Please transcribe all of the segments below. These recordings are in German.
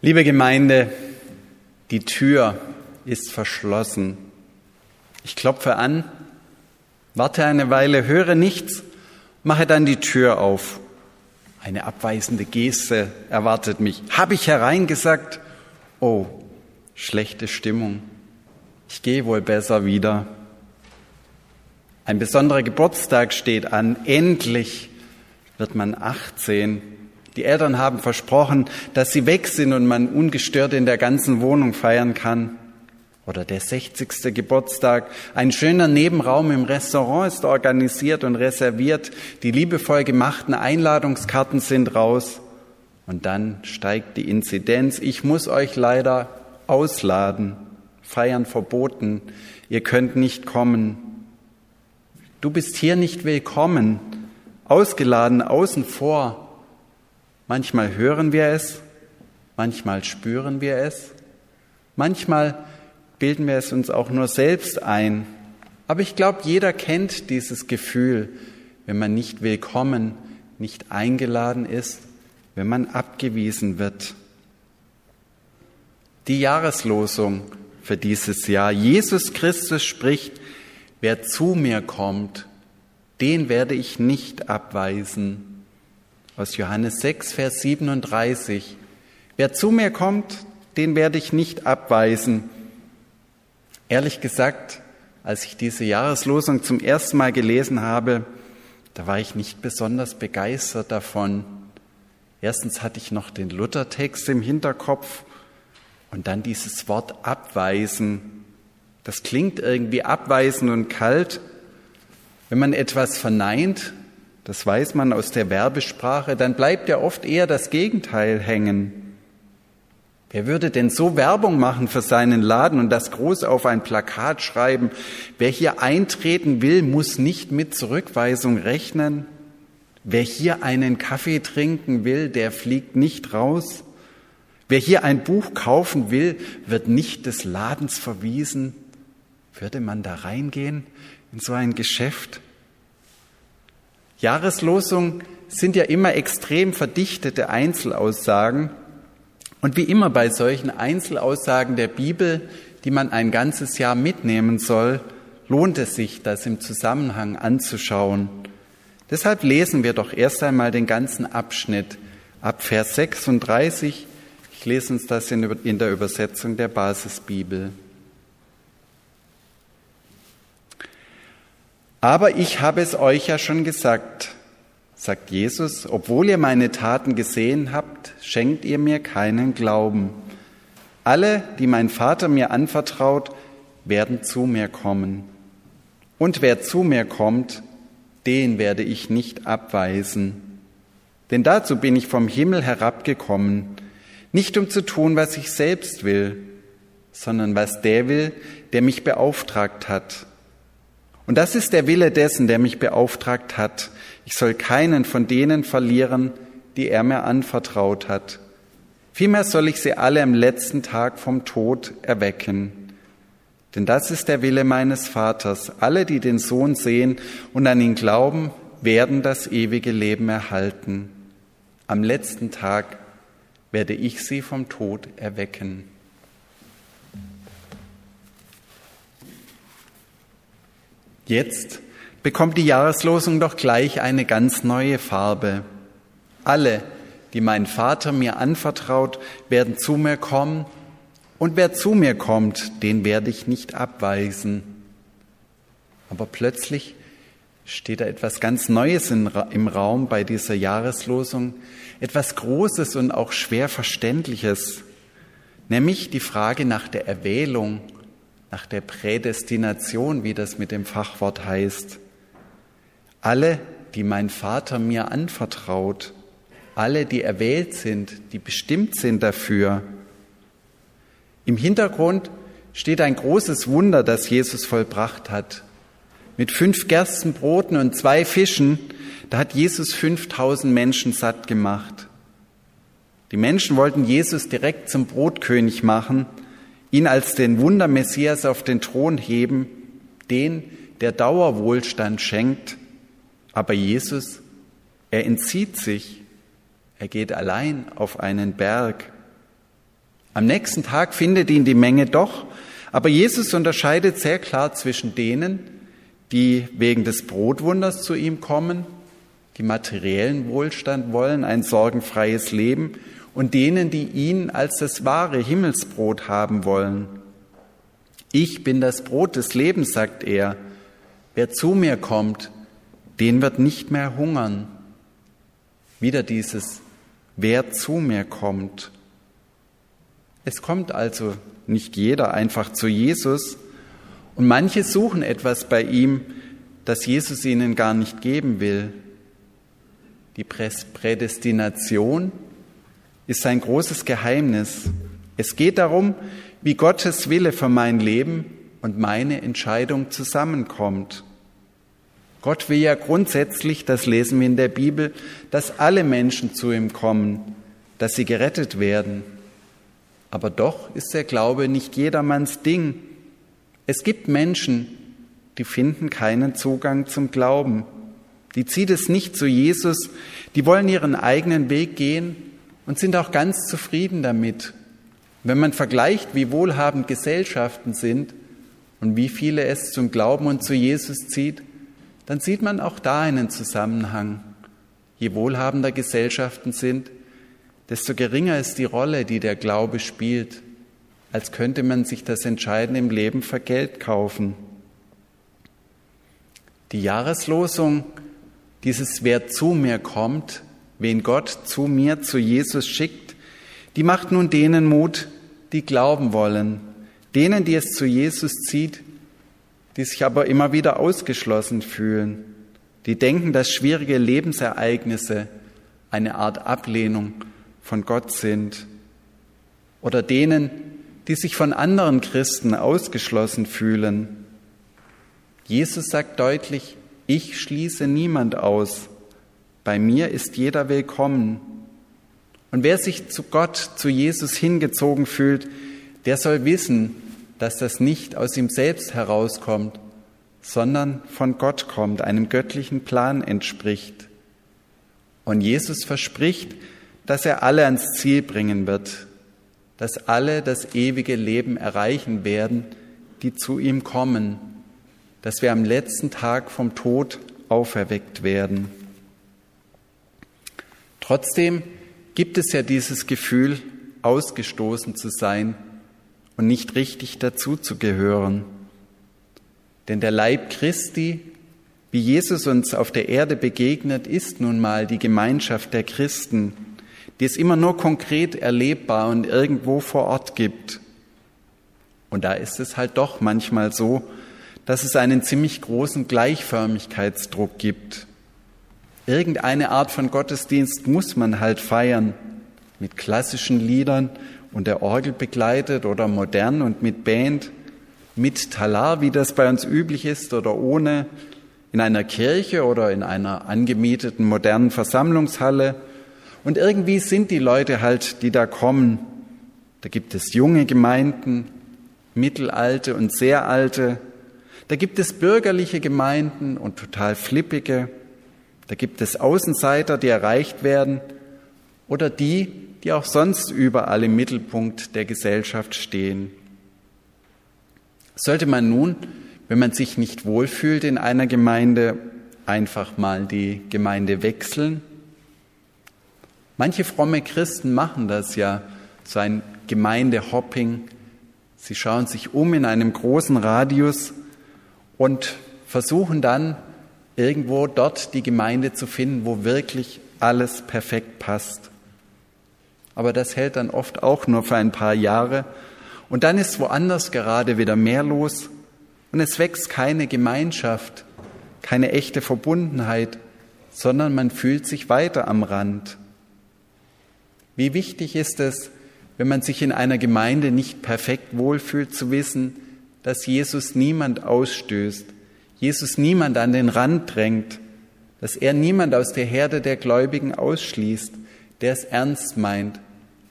Liebe Gemeinde, die Tür ist verschlossen. Ich klopfe an, warte eine Weile, höre nichts, mache dann die Tür auf. Eine abweisende Geste erwartet mich. Habe ich hereingesagt? Oh, schlechte Stimmung. Ich gehe wohl besser wieder. Ein besonderer Geburtstag steht an. Endlich wird man 18. Die Eltern haben versprochen, dass sie weg sind und man ungestört in der ganzen Wohnung feiern kann. Oder der 60. Geburtstag. Ein schöner Nebenraum im Restaurant ist organisiert und reserviert. Die liebevoll gemachten Einladungskarten sind raus. Und dann steigt die Inzidenz. Ich muss euch leider ausladen. Feiern verboten. Ihr könnt nicht kommen. Du bist hier nicht willkommen. Ausgeladen außen vor. Manchmal hören wir es, manchmal spüren wir es, manchmal bilden wir es uns auch nur selbst ein. Aber ich glaube, jeder kennt dieses Gefühl, wenn man nicht willkommen, nicht eingeladen ist, wenn man abgewiesen wird. Die Jahreslosung für dieses Jahr. Jesus Christus spricht, wer zu mir kommt, den werde ich nicht abweisen aus Johannes 6, Vers 37. Wer zu mir kommt, den werde ich nicht abweisen. Ehrlich gesagt, als ich diese Jahreslosung zum ersten Mal gelesen habe, da war ich nicht besonders begeistert davon. Erstens hatte ich noch den Luthertext im Hinterkopf und dann dieses Wort abweisen. Das klingt irgendwie abweisend und kalt. Wenn man etwas verneint, das weiß man aus der Werbesprache, dann bleibt ja oft eher das Gegenteil hängen. Wer würde denn so Werbung machen für seinen Laden und das groß auf ein Plakat schreiben? Wer hier eintreten will, muss nicht mit Zurückweisung rechnen. Wer hier einen Kaffee trinken will, der fliegt nicht raus. Wer hier ein Buch kaufen will, wird nicht des Ladens verwiesen. Würde man da reingehen in so ein Geschäft? Jahreslosungen sind ja immer extrem verdichtete Einzelaussagen. Und wie immer bei solchen Einzelaussagen der Bibel, die man ein ganzes Jahr mitnehmen soll, lohnt es sich, das im Zusammenhang anzuschauen. Deshalb lesen wir doch erst einmal den ganzen Abschnitt ab Vers 36. Ich lese uns das in der Übersetzung der Basisbibel. Aber ich habe es euch ja schon gesagt, sagt Jesus, obwohl ihr meine Taten gesehen habt, schenkt ihr mir keinen Glauben. Alle, die mein Vater mir anvertraut, werden zu mir kommen. Und wer zu mir kommt, den werde ich nicht abweisen. Denn dazu bin ich vom Himmel herabgekommen, nicht um zu tun, was ich selbst will, sondern was der will, der mich beauftragt hat. Und das ist der Wille dessen, der mich beauftragt hat. Ich soll keinen von denen verlieren, die er mir anvertraut hat. Vielmehr soll ich sie alle am letzten Tag vom Tod erwecken. Denn das ist der Wille meines Vaters. Alle, die den Sohn sehen und an ihn glauben, werden das ewige Leben erhalten. Am letzten Tag werde ich sie vom Tod erwecken. Jetzt bekommt die Jahreslosung doch gleich eine ganz neue Farbe. Alle, die mein Vater mir anvertraut, werden zu mir kommen, und wer zu mir kommt, den werde ich nicht abweisen. Aber plötzlich steht da etwas ganz Neues im Raum bei dieser Jahreslosung, etwas Großes und auch schwer Verständliches, nämlich die Frage nach der Erwählung nach der Prädestination, wie das mit dem Fachwort heißt. Alle, die mein Vater mir anvertraut, alle, die erwählt sind, die bestimmt sind dafür. Im Hintergrund steht ein großes Wunder, das Jesus vollbracht hat. Mit fünf Gerstenbroten und zwei Fischen, da hat Jesus 5000 Menschen satt gemacht. Die Menschen wollten Jesus direkt zum Brotkönig machen, ihn als den Wundermessias auf den Thron heben, den, der Dauerwohlstand schenkt. Aber Jesus, er entzieht sich, er geht allein auf einen Berg. Am nächsten Tag findet ihn die Menge doch, aber Jesus unterscheidet sehr klar zwischen denen, die wegen des Brotwunders zu ihm kommen, die materiellen Wohlstand wollen, ein sorgenfreies Leben, und denen, die ihn als das wahre Himmelsbrot haben wollen. Ich bin das Brot des Lebens, sagt er. Wer zu mir kommt, den wird nicht mehr hungern. Wieder dieses, wer zu mir kommt. Es kommt also nicht jeder einfach zu Jesus und manche suchen etwas bei ihm, das Jesus ihnen gar nicht geben will. Die Prädestination ist ein großes Geheimnis. Es geht darum, wie Gottes Wille für mein Leben und meine Entscheidung zusammenkommt. Gott will ja grundsätzlich, das lesen wir in der Bibel, dass alle Menschen zu ihm kommen, dass sie gerettet werden. Aber doch ist der Glaube nicht jedermanns Ding. Es gibt Menschen, die finden keinen Zugang zum Glauben. Die zieht es nicht zu Jesus, die wollen ihren eigenen Weg gehen und sind auch ganz zufrieden damit. Wenn man vergleicht, wie wohlhabend Gesellschaften sind und wie viele es zum Glauben und zu Jesus zieht, dann sieht man auch da einen Zusammenhang. Je wohlhabender Gesellschaften sind, desto geringer ist die Rolle, die der Glaube spielt, als könnte man sich das Entscheidende im Leben für Geld kaufen. Die Jahreslosung, dieses Wer zu mir kommt, wen Gott zu mir, zu Jesus schickt, die macht nun denen Mut, die glauben wollen, denen, die es zu Jesus zieht, die sich aber immer wieder ausgeschlossen fühlen, die denken, dass schwierige Lebensereignisse eine Art Ablehnung von Gott sind, oder denen, die sich von anderen Christen ausgeschlossen fühlen. Jesus sagt deutlich, ich schließe niemand aus. Bei mir ist jeder willkommen. Und wer sich zu Gott, zu Jesus hingezogen fühlt, der soll wissen, dass das nicht aus ihm selbst herauskommt, sondern von Gott kommt, einem göttlichen Plan entspricht. Und Jesus verspricht, dass er alle ans Ziel bringen wird, dass alle das ewige Leben erreichen werden, die zu ihm kommen, dass wir am letzten Tag vom Tod auferweckt werden. Trotzdem gibt es ja dieses Gefühl, ausgestoßen zu sein und nicht richtig dazuzugehören. Denn der Leib Christi, wie Jesus uns auf der Erde begegnet, ist nun mal die Gemeinschaft der Christen, die es immer nur konkret erlebbar und irgendwo vor Ort gibt. Und da ist es halt doch manchmal so, dass es einen ziemlich großen Gleichförmigkeitsdruck gibt. Irgendeine Art von Gottesdienst muss man halt feiern, mit klassischen Liedern und der Orgel begleitet oder modern und mit Band, mit Talar, wie das bei uns üblich ist, oder ohne, in einer Kirche oder in einer angemieteten modernen Versammlungshalle und irgendwie sind die Leute halt, die da kommen. Da gibt es junge Gemeinden, mittelalte und sehr alte. Da gibt es bürgerliche Gemeinden und total flippige. Da gibt es Außenseiter, die erreicht werden oder die, die auch sonst überall im Mittelpunkt der Gesellschaft stehen. Sollte man nun, wenn man sich nicht wohlfühlt in einer Gemeinde, einfach mal die Gemeinde wechseln Manche fromme Christen machen das ja, so ein Gemeindehopping. Sie schauen sich um in einem großen Radius und versuchen dann irgendwo dort die Gemeinde zu finden, wo wirklich alles perfekt passt. Aber das hält dann oft auch nur für ein paar Jahre und dann ist woanders gerade wieder mehr los und es wächst keine Gemeinschaft, keine echte Verbundenheit, sondern man fühlt sich weiter am Rand. Wie wichtig ist es, wenn man sich in einer Gemeinde nicht perfekt wohlfühlt, zu wissen, dass Jesus niemand ausstößt, Jesus niemand an den Rand drängt, dass er niemand aus der Herde der Gläubigen ausschließt, der es ernst meint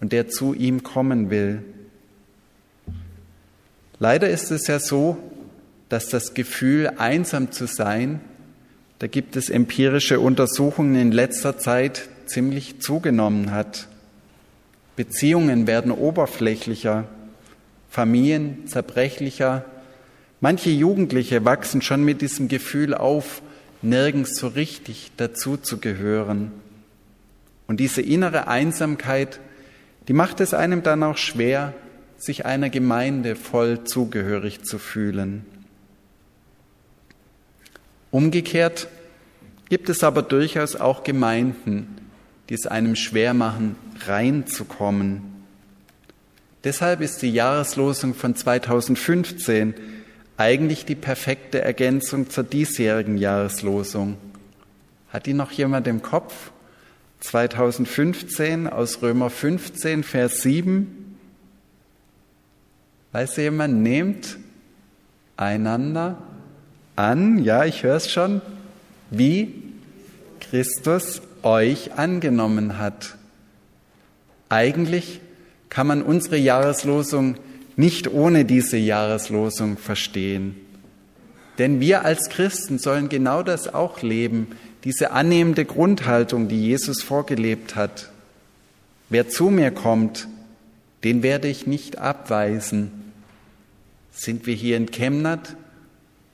und der zu ihm kommen will. Leider ist es ja so, dass das Gefühl, einsam zu sein, da gibt es empirische Untersuchungen in letzter Zeit ziemlich zugenommen hat. Beziehungen werden oberflächlicher, Familien zerbrechlicher. Manche Jugendliche wachsen schon mit diesem Gefühl auf, nirgends so richtig dazu zu gehören. Und diese innere Einsamkeit, die macht es einem dann auch schwer, sich einer Gemeinde voll zugehörig zu fühlen. Umgekehrt gibt es aber durchaus auch Gemeinden, die es einem schwer machen, reinzukommen. Deshalb ist die Jahreslosung von 2015 eigentlich die perfekte Ergänzung zur diesjährigen Jahreslosung. Hat die noch jemand im Kopf? 2015 aus Römer 15, Vers 7. Weiß jemand, nehmt einander an, ja, ich höre es schon, wie Christus euch angenommen hat. Eigentlich kann man unsere Jahreslosung nicht ohne diese Jahreslosung verstehen. Denn wir als Christen sollen genau das auch leben, diese annehmende Grundhaltung, die Jesus vorgelebt hat. Wer zu mir kommt, den werde ich nicht abweisen. Sind wir hier in Chemnat?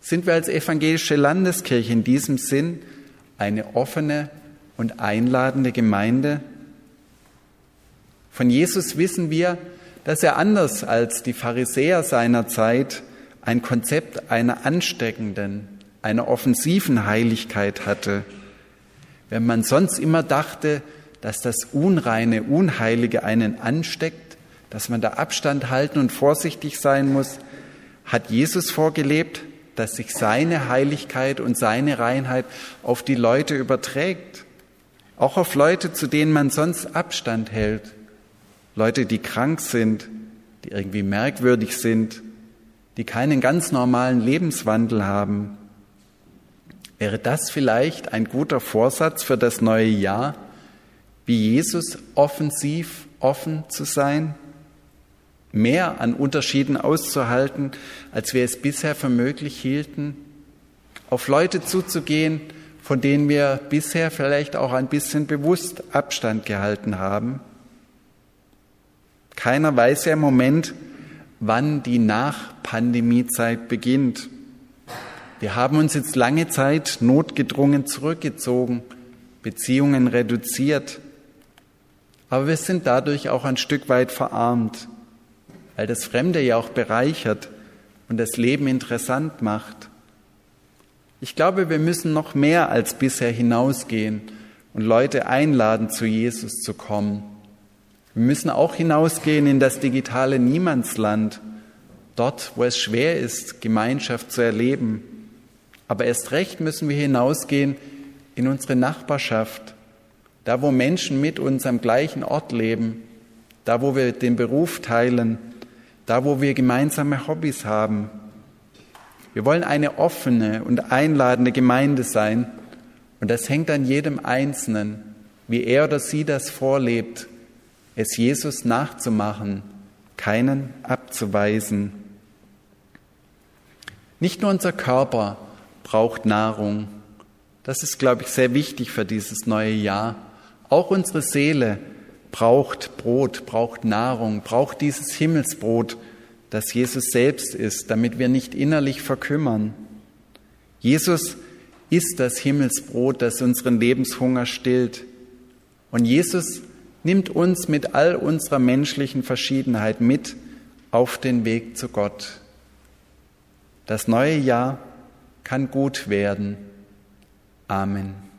Sind wir als evangelische Landeskirche in diesem Sinn eine offene und einladende Gemeinde? Von Jesus wissen wir, dass er anders als die Pharisäer seiner Zeit ein Konzept einer ansteckenden, einer offensiven Heiligkeit hatte. Wenn man sonst immer dachte, dass das Unreine, Unheilige einen ansteckt, dass man da Abstand halten und vorsichtig sein muss, hat Jesus vorgelebt, dass sich seine Heiligkeit und seine Reinheit auf die Leute überträgt. Auch auf Leute, zu denen man sonst Abstand hält. Leute, die krank sind, die irgendwie merkwürdig sind, die keinen ganz normalen Lebenswandel haben. Wäre das vielleicht ein guter Vorsatz für das neue Jahr, wie Jesus offensiv offen zu sein, mehr an Unterschieden auszuhalten, als wir es bisher für möglich hielten, auf Leute zuzugehen, von denen wir bisher vielleicht auch ein bisschen bewusst Abstand gehalten haben? Keiner weiß ja im Moment, wann die Nach-Pandemie-Zeit beginnt. Wir haben uns jetzt lange Zeit notgedrungen zurückgezogen, Beziehungen reduziert, aber wir sind dadurch auch ein Stück weit verarmt, weil das Fremde ja auch bereichert und das Leben interessant macht. Ich glaube, wir müssen noch mehr als bisher hinausgehen und Leute einladen, zu Jesus zu kommen wir müssen auch hinausgehen in das digitale Niemandsland, dort, wo es schwer ist, Gemeinschaft zu erleben. Aber erst recht müssen wir hinausgehen in unsere Nachbarschaft, da wo Menschen mit uns am gleichen Ort leben, da wo wir den Beruf teilen, da wo wir gemeinsame Hobbys haben. Wir wollen eine offene und einladende Gemeinde sein und das hängt an jedem Einzelnen, wie er oder sie das vorlebt es Jesus nachzumachen, keinen abzuweisen. Nicht nur unser Körper braucht Nahrung, das ist, glaube ich, sehr wichtig für dieses neue Jahr. Auch unsere Seele braucht Brot, braucht Nahrung, braucht dieses Himmelsbrot, das Jesus selbst ist, damit wir nicht innerlich verkümmern. Jesus ist das Himmelsbrot, das unseren Lebenshunger stillt. Und Jesus nimmt uns mit all unserer menschlichen Verschiedenheit mit auf den Weg zu Gott. Das neue Jahr kann gut werden. Amen.